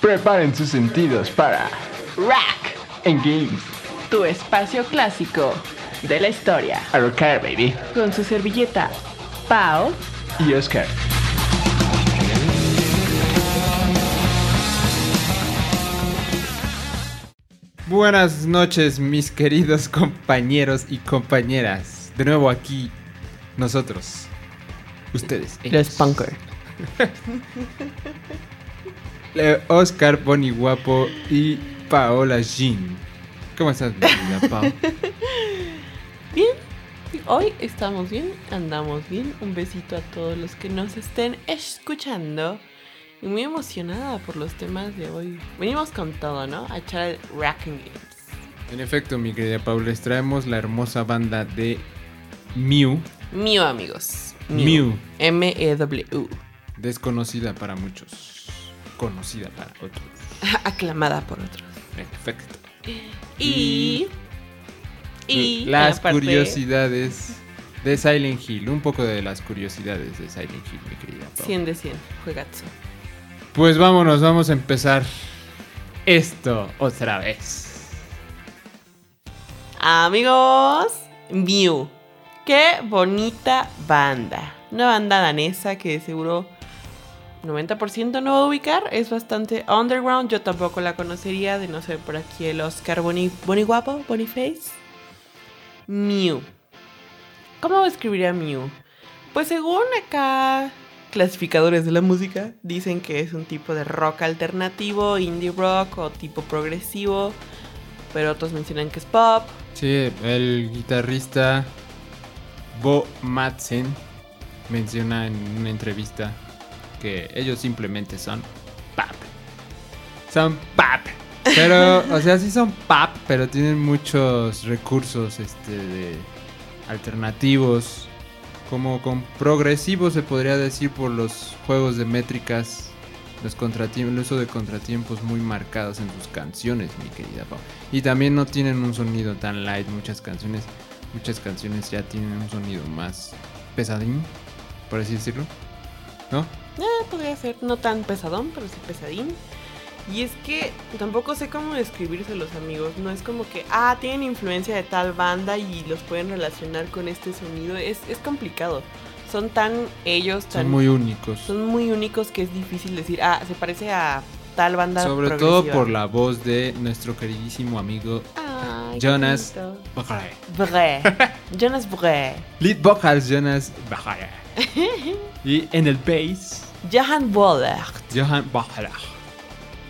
Preparen sus sentidos para Rack, En Games. tu espacio clásico de la historia. A rocar, baby. Con su servilleta, Pau. Y Oscar. Buenas noches, mis queridos compañeros y compañeras. De nuevo aquí, nosotros. Ustedes. Los ellos. Punker. Oscar Boni Guapo y Paola Jean. ¿Cómo estás, mi querida Pao? Bien, hoy estamos bien, andamos bien. Un besito a todos los que nos estén escuchando. Y muy emocionada por los temas de hoy. Venimos con todo, ¿no? A echar el Racking Games. En efecto, mi querida Paola, les traemos la hermosa banda de Mew, Mew, amigos. Mew. M-E-W. desconocida para muchos, conocida para otros. Aclamada por otros. En efecto. Y. Y. las aparte- curiosidades de Silent Hill, un poco de las curiosidades de Silent Hill, mi querida Pao. 100 de 100. Juegazo. Pues vámonos, vamos a empezar esto otra vez. Amigos, Mew. Qué bonita banda. Una banda danesa que de seguro 90% no va a ubicar. Es bastante underground. Yo tampoco la conocería. De no ser por aquí el Oscar Boni, Boni Guapo, Boniface. Mew. ¿Cómo escribiría Mew? Pues según acá clasificadores de la música, dicen que es un tipo de rock alternativo, indie rock o tipo progresivo. Pero otros mencionan que es pop. Sí, el guitarrista Bo Madsen menciona en una entrevista que ellos simplemente son pop. Son pop. Pero, o sea, sí son pop, pero tienen muchos recursos este, de alternativos. Como con progresivos se podría decir por los juegos de métricas. Los el uso de contratiempos muy marcados en sus canciones, mi querida Pau. Y también no tienen un sonido tan light. Muchas canciones, muchas canciones ya tienen un sonido más pesadín, por así decirlo. ¿No? Eh, podría ser no tan pesadón, pero sí pesadín. Y es que tampoco sé cómo describirse los amigos. No es como que, ah, tienen influencia de tal banda y los pueden relacionar con este sonido. Es, es complicado. Son tan ellos, tan. Son muy únicos. son muy únicos que es difícil decir, ah, se parece a tal banda. Sobre todo progresiva". por la voz de nuestro queridísimo amigo Ay, Jonas. Bre. Jonas Bre. Lead vocals Jonas Bajare. y en el bass, Johan Waller. Johan Bajare.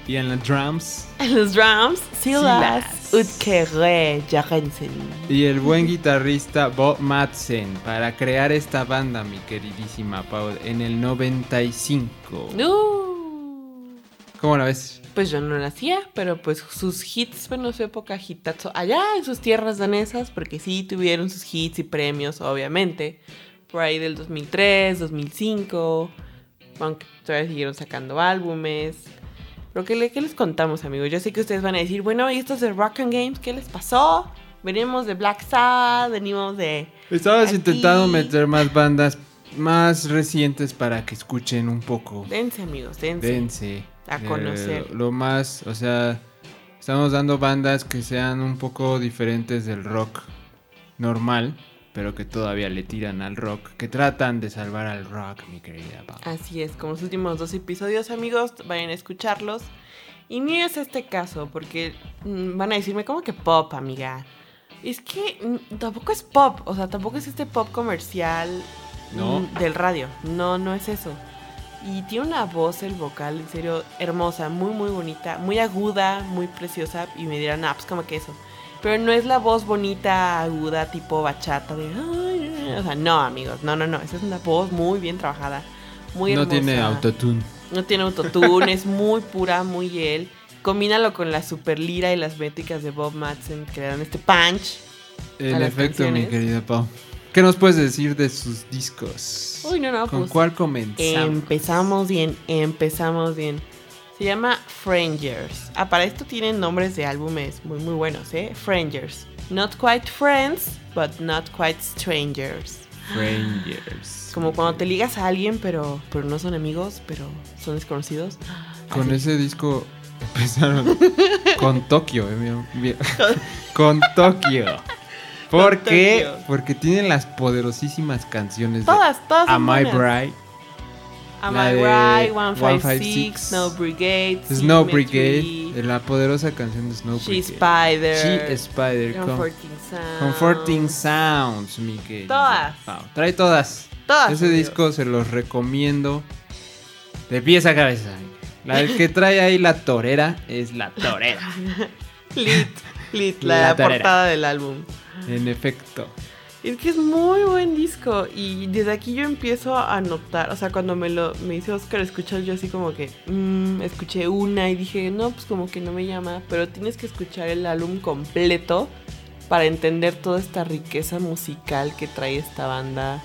Y en los drums, En los drums, Silas Silas. Utkere Jarensen. Y el buen guitarrista Bob Madsen para crear esta banda, mi queridísima Paul, en el 95. Uh. ¿Cómo la ves? Pues yo no nacía, pero pues sus hits, bueno, su época hitazo allá en sus tierras danesas, porque sí tuvieron sus hits y premios, obviamente. Por ahí del 2003, 2005, aunque todavía siguieron sacando álbumes. Pero ¿qué, le- qué les contamos, amigos? Yo sé que ustedes van a decir, bueno, ¿y estos de Rock and Games qué les pasó? Venimos de Black Sabbath, venimos de... Estabas intentando meter más bandas más recientes para que escuchen un poco. Dense, amigos, dense. Dense. A Eh, conocer. lo más, o sea, estamos dando bandas que sean un poco diferentes del rock normal, pero que todavía le tiran al rock, que tratan de salvar al rock, mi querida Pau. Así es, como los últimos dos episodios, amigos, vayan a escucharlos. Y ni es este caso, porque mm, van a decirme, ¿cómo que pop, amiga? Es que mm, tampoco es pop, o sea, tampoco es este pop comercial No. mm, del radio. No, no es eso. Y tiene una voz, el vocal, en serio, hermosa, muy, muy bonita, muy aguda, muy preciosa. Y me dirán, ah, pues como que eso. Pero no es la voz bonita, aguda, tipo bachata, de... O sea, no, amigos, no, no, no. Esa es una voz muy bien trabajada, muy no hermosa. tiene autotune. No tiene autotune, es muy pura, muy él. Combínalo con la super lira y las métricas de Bob Madsen que le dan este punch. Las efecto, mi querida Pau. ¿Qué nos puedes decir de sus discos? Uy, no, no, ¿Con pues, cuál comenzamos? Empezamos bien, empezamos bien. Se llama Frangers. Ah, para esto tienen nombres de álbumes muy, muy buenos, ¿eh? Frangers. Not quite friends, but not quite strangers. Rangers. Como cuando te ligas a alguien, pero, pero no son amigos, pero son desconocidos. Con ese disco empezaron con Tokio, eh, con Tokio. ¿Por Con qué? Tokio. Porque tienen las poderosísimas canciones de Todas, todas son Am I buenas. Bride, Am la I de Right, 156, 156, Snow Brigade, Snow Brigade, la poderosa canción de Snow She Brigade. Spider, She Spider, com- Comforting Sound. Comforting Sounds, mi Todas. Pau. Trae todas. Todas, Ese amigos. disco se los recomiendo de pies a cabeza. La el que trae ahí la torera es la torera. Lit, lit, la, La portada del álbum. En efecto. Es que es muy buen disco y desde aquí yo empiezo a notar, o sea, cuando me lo me dice Oscar escuchar yo así como que mm, escuché una y dije, no, pues como que no me llama, pero tienes que escuchar el álbum completo para entender toda esta riqueza musical que trae esta banda.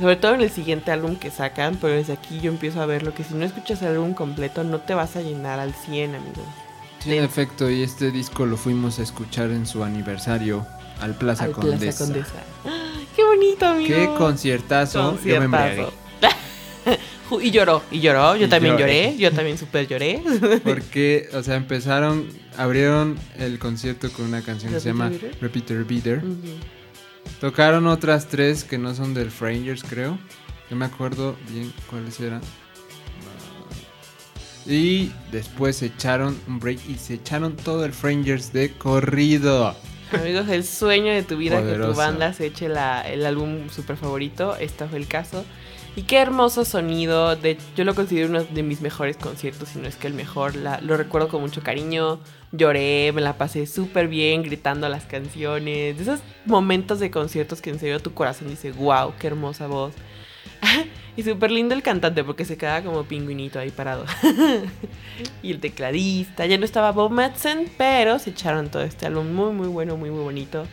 Sobre todo en el siguiente álbum que sacan, pero desde aquí yo empiezo a ver lo que si no escuchas el álbum completo no te vas a llenar al 100, amigo. Sí, en efecto, y este disco lo fuimos a escuchar en su aniversario al Plaza al Condesa. Plaza Condesa. ¡Ah! ¡Qué bonito, amigo! Qué conciertazo. Yo me embriagué. Y lloró, y lloró. Yo Y también lloré. lloré. Yo también súper lloré. Porque, o sea, empezaron, abrieron el concierto con una canción que se llama ¿Repeater Beater? Repeater Beater. Ujú. Tocaron otras tres que no son del Frangers, creo. No me acuerdo bien cuáles eran. Y después se echaron un break y se echaron todo el Frangers de corrido. Amigos, el sueño de tu vida que Poderoso. tu banda se eche la- el álbum súper favorito. Este fue el caso. Y qué hermoso sonido. De, yo lo considero uno de mis mejores conciertos, si no es que el mejor. La- lo recuerdo con mucho cariño. Lloré, me la pasé súper bien gritando las canciones. De esos momentos de conciertos que en serio tu corazón dice, wow, qué hermosa voz. y súper lindo el cantante porque se queda como pingüinito ahí parado. y el tecladista. Ya no estaba Bob Madsen, pero se echaron todo este álbum muy, muy bueno, muy, muy bonito.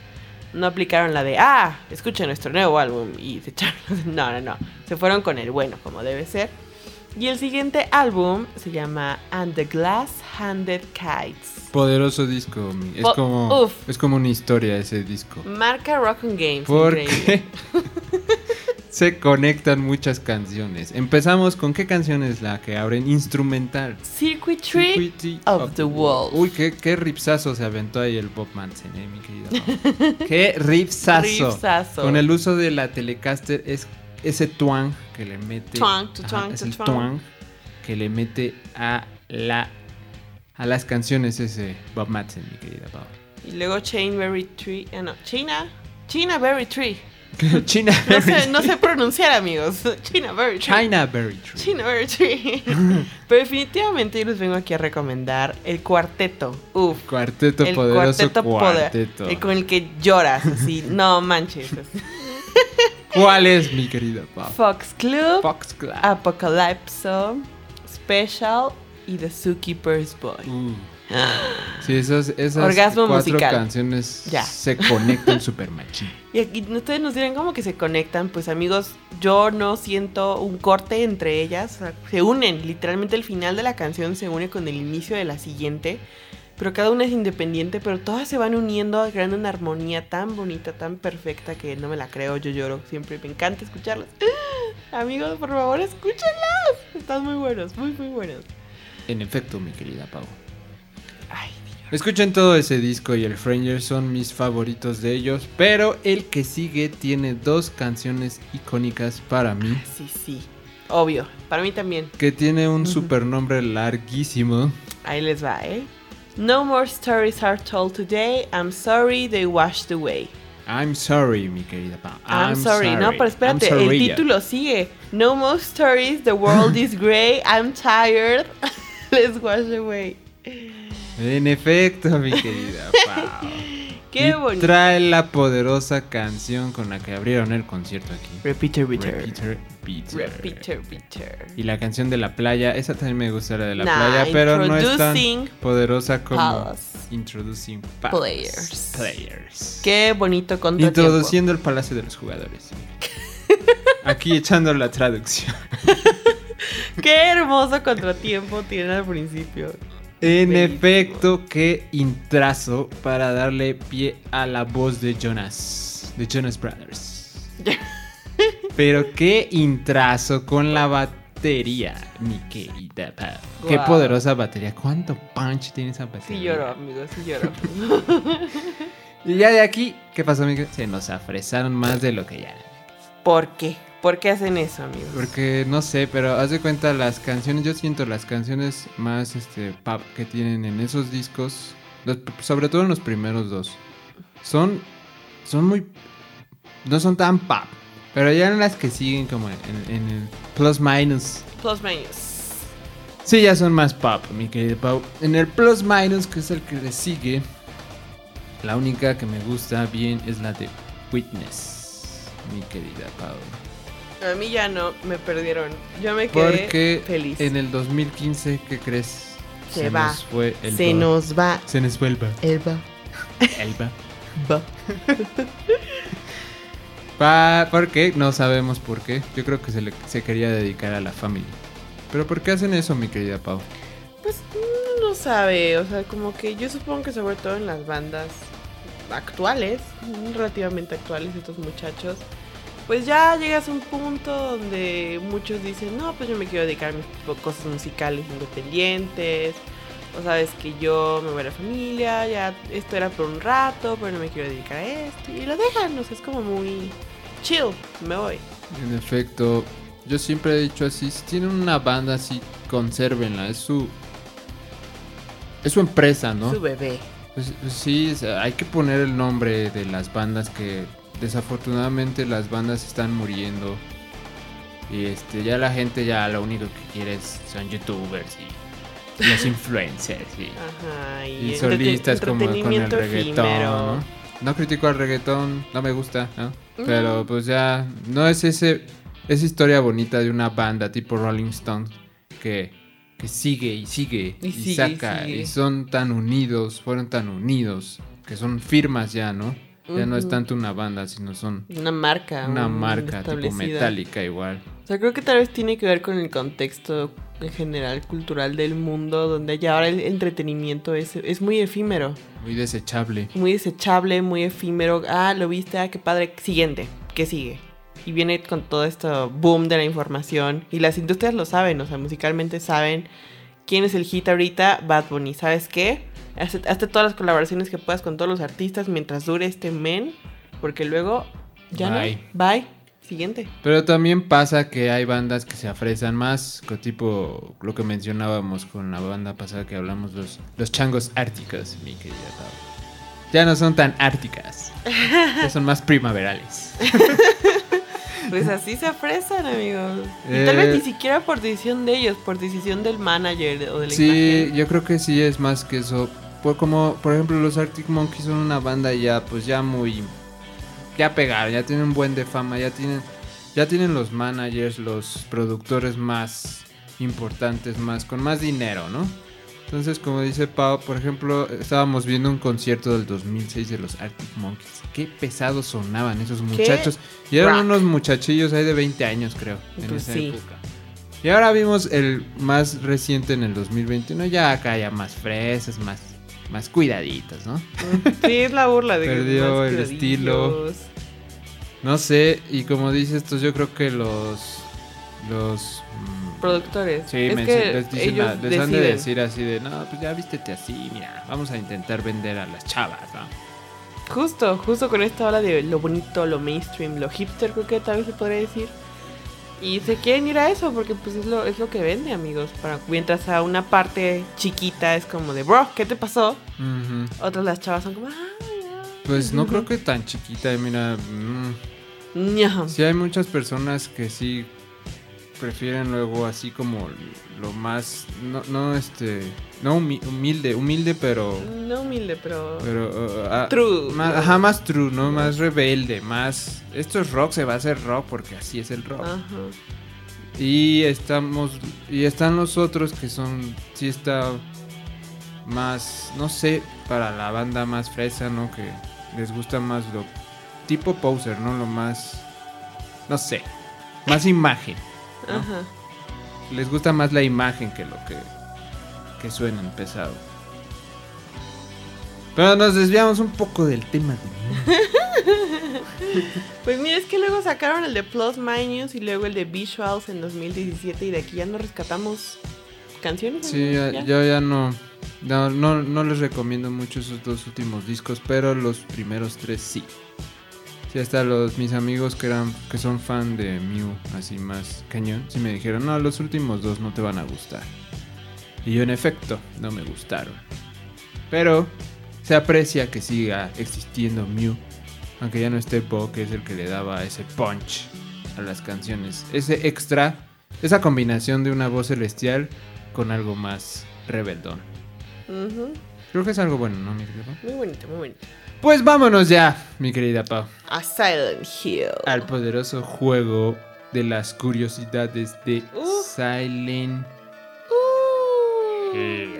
No aplicaron la de, ah, escucha nuestro nuevo álbum y se echaron. No, no, no. Se fueron con el bueno, como debe ser. Y el siguiente álbum se llama And the Glass Handed Kites. Poderoso disco. Es Po- como, uf. es como una historia ese disco. Marca Rock and Games. Porque se conectan muchas canciones. Empezamos con qué canción es la que abren instrumental. Circuitry Circuitry of the Wolf. Uy, qué, qué ripsazo se aventó ahí el Bob Manson, eh, mi querido. Qué ripsazo. Ripsazo. Con el uso de la Telecaster es ese twang que le mete. Twang, Ajá, twang, es tu el twang. twang que le mete a la a las canciones ese Bob Madsen, mi querida Pau. Y luego Chain Berry Tree. ah, no, China. China Berry Tree. China No sé, no sé pronunciar, amigos. China Berry Tree. China Berry Tree. China Berry Tree. Pero definitivamente yo les vengo aquí a recomendar el cuarteto. Uf. Cuarteto el poderoso cuarteto, poder- cuarteto. el con el que lloras, así. No manches. ¿Cuál es, mi querida Pau? Fox Club, Fox Club. Apocalypso, Special y The Zookeeper's Boy. Uh. Sí, esas, esas Orgasmo cuatro musical. canciones Ya. se conectan super machín. Y aquí ustedes nos dirán cómo que se conectan. Pues amigos, yo no siento un corte entre ellas. o sea, se unen, literalmente el final de la canción se une con el inicio de la siguiente. Pero cada una es independiente, pero todas se van uniendo, creando una armonía tan bonita, tan perfecta que no me la creo, yo lloro. Siempre me encanta escucharlas. Amigos, por favor, escúchenlas. Están muy buenos, muy, muy buenos. En efecto, mi querida Pau. Ay, Escuchen todo ese disco y el Franger son mis favoritos de ellos, pero el que sigue tiene dos canciones icónicas para mí, sí, sí. Obvio, para mí también. que tiene un super nombre larguísimo. Ahí les va, ¿eh? No more stories are told today. I'm sorry they washed away. I'm sorry, mi querida Pau. I'm, sorry. No, pero espérate, el sorry. título sigue. No more stories, the world is gray, I'm tired. Let's wash away. En efecto, mi querida Pau. Qué Y bonito. Trae la poderosa canción con la que abrieron el concierto aquí. Repeater, repeater. Repeater, Beater. Repeater, repeater. Y la canción de la playa, esa también me gusta la de la Nah, playa, pero no es tan Introducing poderosa como Palace Introducing Palace. Players. Players. Qué bonito contratiempo. Introduciendo el palacio de los jugadores. Aquí echando la traducción. Qué hermoso contratiempo tienen al principio. En efecto, qué intrazo para darle pie a la voz de Jonas, de Jonas Brothers. Pero qué intrazo con la batería, mi querida. Qué poderosa batería. ¿Cuánto punch tiene esa batería? Sí lloro, amigos, sí lloro. Y ya de aquí, ¿qué pasó, amigo? Se nos afresaron más de lo que ya. ¿Por qué? ¿Por qué hacen eso, amigos? Porque no sé, pero haz de cuenta las canciones, yo siento las canciones más este pop que tienen en esos discos, los- sobre todo en los primeros dos, son son muy no son tan pop, pero ya en las que siguen como en, en el plus minus, Plus minus. sí ya son más pop, mi querido Pau. En el plus minus que es el que le sigue, la única que me gusta bien es la de Witness, mi querida Pau. A mí ya no, me perdieron. Yo me quedé Porque feliz. en el 2015, ¿qué crees? Se va. nos fue el Se nos va Se nos fue el ba. el va. El ba. va. Pa- ¿Por qué? No sabemos por qué. Yo creo que se, le, se quería dedicar a la familia. ¿Pero por qué hacen eso, mi querida Pau? Pues uno no sabe, o sea, como que yo supongo que sobre todo en las bandas actuales, relativamente actuales estos muchachos, pues ya llegas a un punto donde muchos dicen, no, pues yo me quiero dedicar a mis cosas musicales independientes, o sabes que yo me voy a la familia, ya esto era por un rato, pero no me quiero dedicar a esto, y lo dejan, o sea, es como muy chill, me voy. En efecto, yo siempre he dicho así, si tienen una banda así, consérvenla, es su... Es su empresa, ¿no? Su bebé. Pues, pues sí, o sea, hay que poner el nombre de las bandas que desafortunadamente las bandas están muriendo. Y este, ya la gente ya lo único que quiere es, son youtubers y los influencers y, Ajá, y, y solistas como con el reggaetón. ¿no? No critico al reggaetón, no me gusta, ¿no? Pero pues ya no es ese esa historia bonita de una banda tipo Rolling Stones que, que sigue y sigue Y y, sigue y saca sigue. y son tan unidos, fueron tan unidos, que son firmas ya, ¿no? Ya no es tanto una banda, sino son Una marca. una un- marca tipo metálica igual. O sea, creo que tal vez tiene que ver con el contexto en general cultural del mundo, donde ya ahora el entretenimiento es, es muy efímero, Muy desechable. muy desechable, muy efímero. Ah, lo viste, ah, qué padre. Siguiente, ¿qué sigue? Y viene con todo esto boom de la información. Y las industrias lo saben, o sea, musicalmente saben quién es el hit ahorita, Bad Bunny. ¿Sabes qué? Hazte, hazte todas las colaboraciones que puedas con todos los artistas mientras dure este men, porque luego ya Bye. no. Bye. Siguiente. Pero también pasa que hay bandas que se afresan más, tipo lo que mencionábamos con la banda pasada que hablamos, los, los changos árticos, mi querida Pau. Ya no son tan árticas, ya son más primaverales. Pues así se apresan, amigos. Y tal Eh, vez ni siquiera por decisión de ellos, por decisión del manager o del Sí, yo creo que sí es más que eso. Pues como, por ejemplo, los Arctic Monkeys son una banda ya, pues ya muy... Ya pegaron, ya tienen un buen de fama, ya tienen... Ya tienen los managers, los productores más importantes, más con más dinero, ¿no? Entonces, como dice Pau, por ejemplo, estábamos viendo un concierto del 2006 de los Arctic Monkeys. Qué pesados sonaban esos muchachos. Y eran rock. unos muchachillos ahí de 20 años, creo, en Pues esa sí. época. Y ahora vimos el más reciente en el 2021, ya acá ya más fresas, más, más cuidaditas, ¿no? Sí, es la burla de que Perdió más el estilo. No sé, y como dices, estos yo creo que los... Los... mm, Productores. Sí, es que les, dicen ellos les han de decir así de, no, pues ya vístete así, mira, vamos a intentar vender a las chavas, ¿no? Justo, justo con esta ola de lo bonito, lo mainstream, lo hipster, creo que tal vez se podría decir. Y se quieren ir a eso porque pues es lo, es lo que vende, amigos. Para, mientras a una parte chiquita es como de, bro, ¿qué te pasó? Ujú. Otras las chavas son como. Pues no creo que tan chiquita, mira, mm, sí hay muchas personas que sí prefieren luego así como lo más, no, no este, no humi- humilde, humilde pero... No humilde, pero... Pero, uh, ah, True. Más, ajá, más true, ¿no? Más rebelde, más... Esto es rock, se va a hacer rock porque así es el rock. Ajá. Y estamos... Y están los otros que son... Sí está más... No sé, para la banda más fresa, ¿no? Que les gusta más lo... Tipo poser, ¿no? Lo más... No sé. Más imagen. ¿No? Ajá. Les gusta más la imagen que lo que... Que suenan pesado. Pero nos desviamos un poco del tema de Pues mira, es que luego sacaron el de Plus Minus y luego el de Visuals en 2017 y de aquí ya no rescatamos canciones. Sí, ya. yo ya no, no, no, no les recomiendo mucho esos dos últimos discos, pero los primeros tres sí. Sí, hasta los mis amigos que eran que son fan de Mew, así más cañón, sí me dijeron, no, los últimos dos no te van a gustar. Y yo en efecto, no me gustaron. Pero se aprecia que siga existiendo Mew, aunque ya no esté Bo, que es el que le daba ese punch a las canciones. Ese extra, esa combinación de una voz celestial con algo más rebeldón. Creo que es algo bueno, ¿no, mi? Muy bonito, muy bonito. Pues vámonos ya, mi querida Pau, A Silent Hill. al poderoso juego de las curiosidades de Uf. Silent Uh, Hill,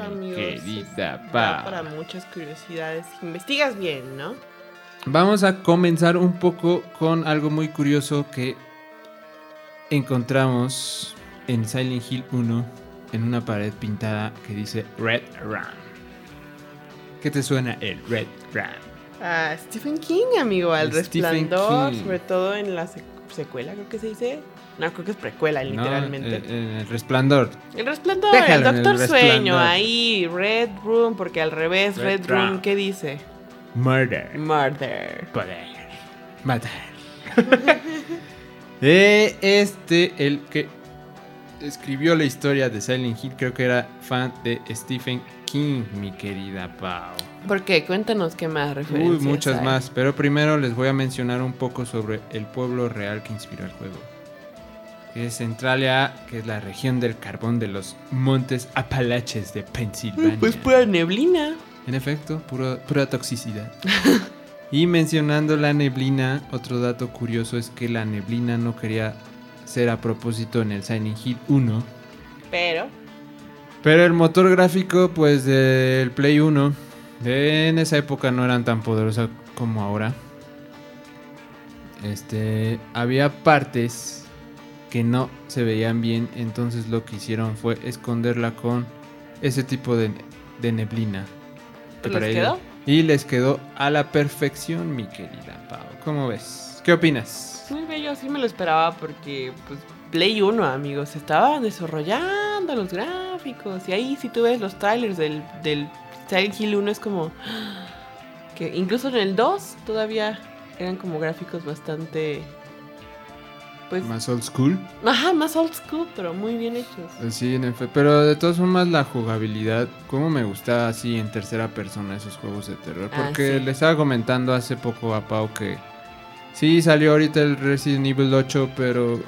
amigos, querida Pau. para muchas curiosidades. Investigas bien, ¿no? Vamos a comenzar un poco con algo muy curioso que encontramos en Silent Hill 1 en una pared pintada que dice Red Run. ¿Qué te suena el Red Run? A Stephen King, amigo, al Stephen resplandor, King. sobre todo en la sec- secuela, creo que se dice. No, creo que es precuela, No, literalmente. en- en el resplandor. El resplandor, Déjalo el el Doctor Sueño, ahí, Red Room, porque al revés, Red Red, Room. ¿qué dice? Murder. Murder. Poder. Matar. Eh, este, el que escribió la historia de Silent Hill, creo que era fan de Stephen King, mi querida Pau. ¿Por qué? Cuéntanos qué más Uy, referencias muchas hay. más. Pero primero les voy a mencionar un poco sobre el pueblo real que inspiró el juego. Que es Centralia, que es la región del carbón de los montes Apalaches de Pensilvania. Pues pura neblina. En efecto, puro- pura toxicidad. y mencionando la neblina, otro dato curioso es que la neblina no quería ser a propósito en el Silent Hill 1. Pero, Pero el motor gráfico, pues del Play 1, de- en esa época no eran tan poderosas como ahora. Este, había partes que no se veían bien, entonces lo que hicieron fue esconderla con ese tipo de, de neblina. ¿Les para quedó? Y les quedó a la perfección, mi querida Pau. ¿Cómo ves? ¿Qué opinas? muy bello, sí me lo esperaba porque, pues, Play 1, amigos, estaban desarrollando los gráficos. Y ahí, si tú ves los trailers del, del Silent Hill 1, es como. Que incluso en el 2 todavía eran como gráficos bastante. Pues. Más old school. Ajá, más old school, pero muy bien hechos. Pues Sí, en efecto. Pero de todas formas, la jugabilidad, como me gusta así en tercera persona esos juegos de terror. Ah, Porque sí. le estaba comentando hace poco a Pau que sí salió ahorita el Resident Evil 8, pero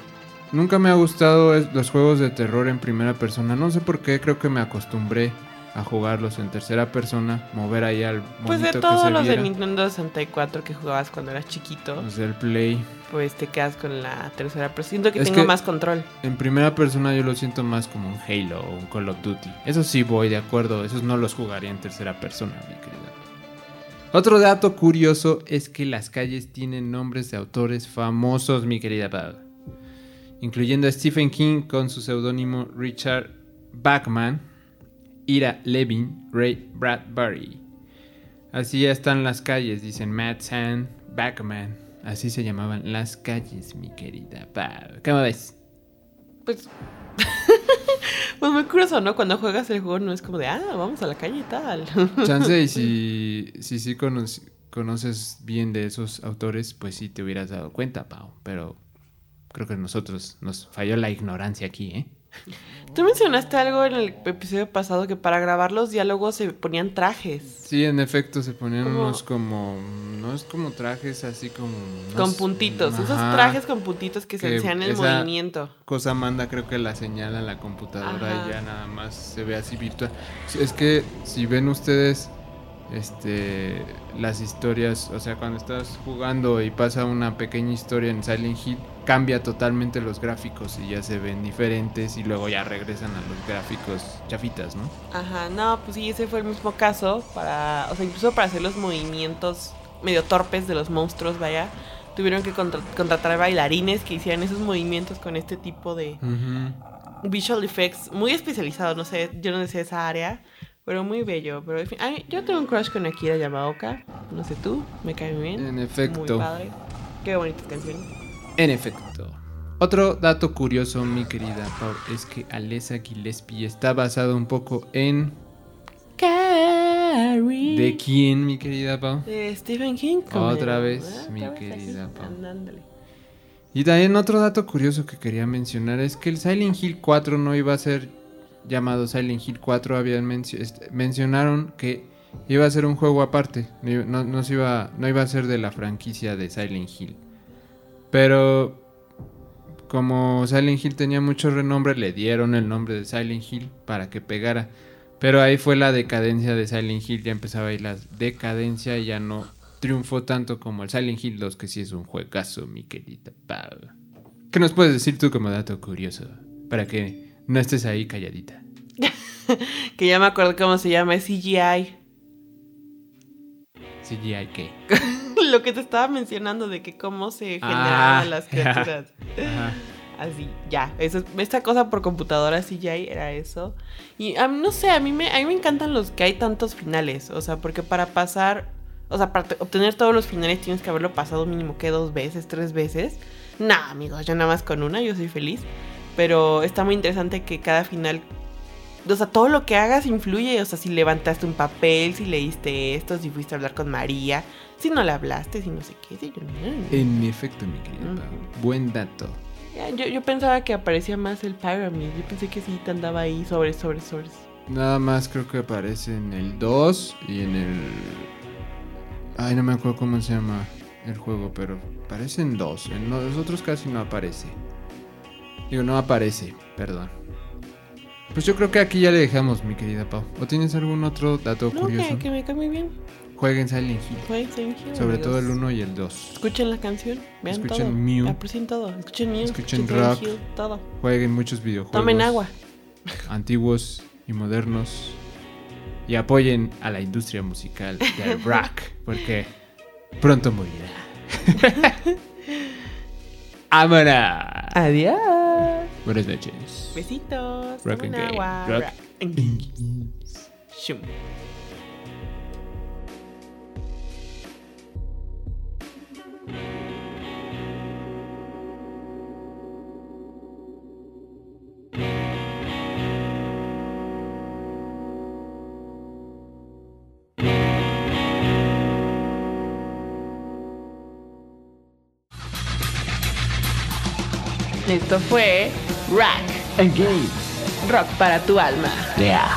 nunca me ha gustado los juegos de terror en primera persona. No sé por qué, creo que me acostumbré a jugarlos en tercera persona, mover ahí al Pues de que todos se los de viera. Nintendo 64 que jugabas cuando eras chiquito, Los del Play. pues te quedas con la tercera, pero siento que Es tengo que- más control. En primera persona yo lo siento más como un Halo o un Call of Duty. Eso sí voy de acuerdo, esos no los jugaría en tercera persona, mi querida. Otro dato curioso es que las calles tienen nombres de autores famosos, mi querida Pau. Incluyendo a Stephen King con su seudónimo Richard Bachman, Ira Levin, Ray Bradbury. Así están las calles, dicen Matt Sand, Bachman. Así se llamaban las calles, mi querida Pau. ¿Cómo ves? Pues. pues muy curioso, ¿no? Cuando juegas el juego no es como de, ah, vamos a la calle y tal. Chance y si, si sí cono- conoces bien de esos autores, pues sí te hubieras dado cuenta, Pau. Pero creo que nosotros nos falló la ignorancia aquí, ¿eh? Tú mencionaste algo en el episodio pasado que para grabar los diálogos se ponían trajes. Sí, en efecto, se ponían unos como... No es como trajes así como... Con puntitos. Esos trajes con puntitos que, se Que hacían el movimiento. cosa manda creo que la señala la computadora Ajá. y ya nada más se ve así virtual. Es que si ven ustedes este las historias, o sea, cuando estás jugando y pasa una pequeña historia en Silent Hill, cambia totalmente los gráficos y ya se ven diferentes y luego ya regresan a los gráficos chafitas, ¿no? Ajá, no, pues sí, ese fue el mismo caso. Para, o sea, incluso para hacer los movimientos medio torpes de los monstruos, vaya, tuvieron que contra- contratar bailarines que hicieran esos movimientos con este tipo de visual effects muy especializados. No sé, yo no sé esa área, Pero muy bello. Pero en fin, yo tengo un crush con Akira Yamaoka. No sé tú, me cae muy bien. En efecto. Muy padre. Qué bonitas canciones. En efecto. Otro dato curioso, mi querida Pau, es que Alessa Gillespie está basado un poco en... Carrie. ¿De quién, mi querida Pau? De Stephen King. Otra vez, mi querida Pau. andándole. Y también otro dato curioso que quería mencionar es que el Silent Hill 4 no iba a ser llamado Silent Hill 4. Habían mencio- este, mencionaron que iba a ser un juego aparte. No, iba- no- no se iba, no iba a ser de la franquicia de Silent Hill. Pero como Silent Hill tenía mucho renombre, le dieron el nombre de Silent Hill para que pegara. Pero ahí fue la decadencia de Silent Hill. Ya empezaba ahí la decadencia y ya no triunfó tanto como el Silent Hill 2, que sí es un juegazo, mi querida Pau. ¿Qué nos puedes decir tú como dato curioso? Para que no estés ahí calladita. Que ya me acuerdo cómo se llama, es CGI. CGI qué. Lo que te estaba mencionando de que cómo se Ah, generaban las ya. criaturas. Ajá. Así, ya. Eso, es- esta cosa por computadora CGI era eso. Y a mí, no sé, a mí, me, a mí me encantan los que hay tantos finales. O sea, porque para pasar, o sea, para te- obtener todos los finales tienes que haberlo pasado mínimo que dos veces, tres veces. No, amigos, yo nada más con una, yo soy feliz. Pero está muy interesante que cada final o sea, todo lo que hagas influye. O sea, si levantaste un papel, si leíste esto, si fuiste a hablar con María, si no le hablaste, si no sé qué. si yo- En efecto, mi querida Pau. Buen dato. Ya, Yo, yo pensaba que aparecía más el Pyramid. Yo pensé que sí te andaba ahí sobre, sobre, sobre. Nada más creo que aparece en el 2 y en el... Ay, no me acuerdo cómo se llama el juego, pero aparece en 2. En los otros casi no aparece. Digo, no aparece, perdón. Pues yo creo que aquí ya le dejamos, mi querida Pau. ¿O tienes algún otro dato No, curioso? que, que me cae muy bien. Jueguen Silent Hill. Fue Silent Hill, Sobre amigos. todo el 1 y el 2. Escuchen la canción, vean Escuchen todo. Mew. Aprecien todo. Escuchen Mew, Escuchen rock. Hill, todo. Jueguen muchos videojuegos. Tomen agua. Antiguos y modernos. Y apoyen a la industria musical del rock. Porque pronto morirá. ¡Vámonos! Adiós. Buenas noches. Besitos. Rock and agua. Rock and gay. Esto fue Rock, Engage. rock para tu alma. Yeah.